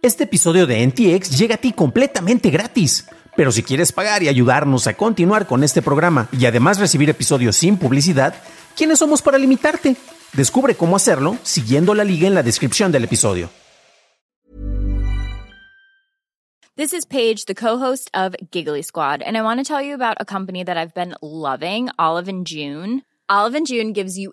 Este episodio de NTX llega a ti completamente gratis. Pero si quieres pagar y ayudarnos a continuar con este programa y además recibir episodios sin publicidad, ¿quiénes somos para limitarte? Descubre cómo hacerlo siguiendo la liga en la descripción del episodio. This is Paige, the co-host of Giggly Squad, and I want to tell you about a company that I've been loving, Olive and June. Olive and June gives you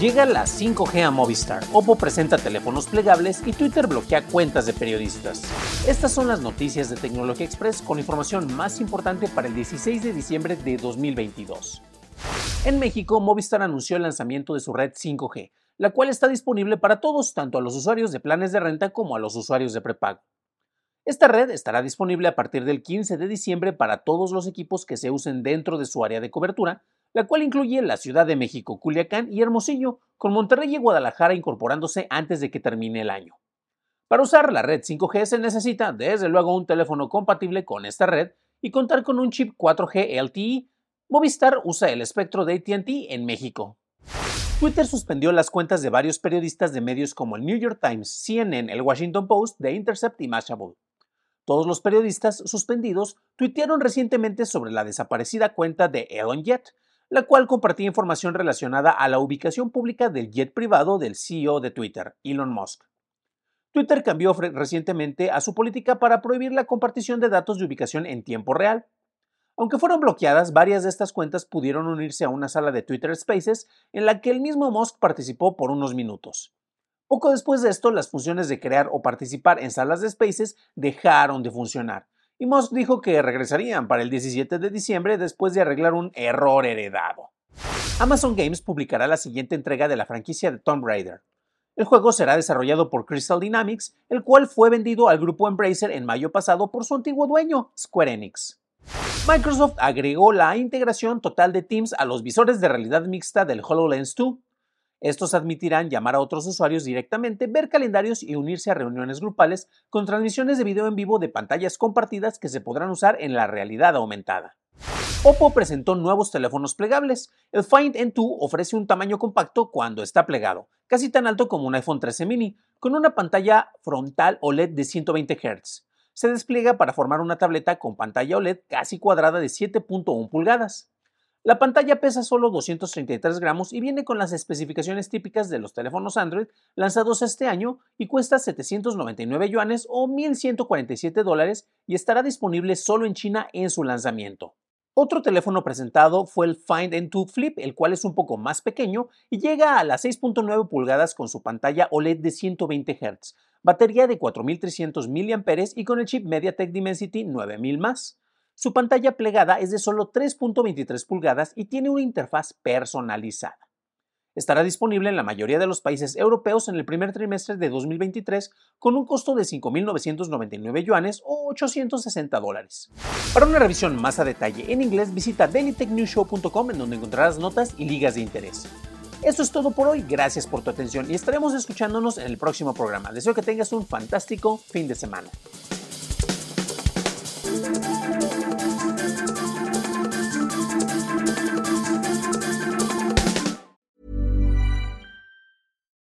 Llega la 5G a Movistar, Oppo presenta teléfonos plegables y Twitter bloquea cuentas de periodistas. Estas son las noticias de Tecnología Express con información más importante para el 16 de diciembre de 2022. En México, Movistar anunció el lanzamiento de su red 5G, la cual está disponible para todos, tanto a los usuarios de planes de renta como a los usuarios de prepago. Esta red estará disponible a partir del 15 de diciembre para todos los equipos que se usen dentro de su área de cobertura, la cual incluye la Ciudad de México, Culiacán y Hermosillo, con Monterrey y Guadalajara incorporándose antes de que termine el año. Para usar la red 5G se necesita, desde luego, un teléfono compatible con esta red y contar con un chip 4G LTE. Movistar usa el espectro de ATT en México. Twitter suspendió las cuentas de varios periodistas de medios como el New York Times, CNN, el Washington Post, The Intercept y Mashable. Todos los periodistas suspendidos tuitearon recientemente sobre la desaparecida cuenta de Elon Jet, la cual compartía información relacionada a la ubicación pública del jet privado del CEO de Twitter, Elon Musk. Twitter cambió recientemente a su política para prohibir la compartición de datos de ubicación en tiempo real. Aunque fueron bloqueadas, varias de estas cuentas pudieron unirse a una sala de Twitter Spaces en la que el mismo Musk participó por unos minutos. Poco después de esto, las funciones de crear o participar en salas de Spaces dejaron de funcionar, y Musk dijo que regresarían para el 17 de diciembre después de arreglar un error heredado. Amazon Games publicará la siguiente entrega de la franquicia de Tomb Raider. El juego será desarrollado por Crystal Dynamics, el cual fue vendido al grupo Embracer en mayo pasado por su antiguo dueño, Square Enix. Microsoft agregó la integración total de Teams a los visores de realidad mixta del HoloLens 2, estos admitirán llamar a otros usuarios directamente, ver calendarios y unirse a reuniones grupales con transmisiones de video en vivo de pantallas compartidas que se podrán usar en la realidad aumentada. Oppo presentó nuevos teléfonos plegables. El Find N2 ofrece un tamaño compacto cuando está plegado, casi tan alto como un iPhone 13 mini, con una pantalla frontal OLED de 120 Hz. Se despliega para formar una tableta con pantalla OLED casi cuadrada de 7.1 pulgadas. La pantalla pesa solo 233 gramos y viene con las especificaciones típicas de los teléfonos Android lanzados este año y cuesta 799 yuanes o 1.147 dólares y estará disponible solo en China en su lanzamiento. Otro teléfono presentado fue el Find N2 Flip, el cual es un poco más pequeño y llega a las 6.9 pulgadas con su pantalla OLED de 120 Hz, batería de 4300 mAh y con el chip MediaTek Dimensity 9000 más. Su pantalla plegada es de solo 3.23 pulgadas y tiene una interfaz personalizada. Estará disponible en la mayoría de los países europeos en el primer trimestre de 2023 con un costo de 5.999 yuanes o 860 dólares. Para una revisión más a detalle en inglés visita dailytechnewshow.com en donde encontrarás notas y ligas de interés. Eso es todo por hoy, gracias por tu atención y estaremos escuchándonos en el próximo programa. Deseo que tengas un fantástico fin de semana.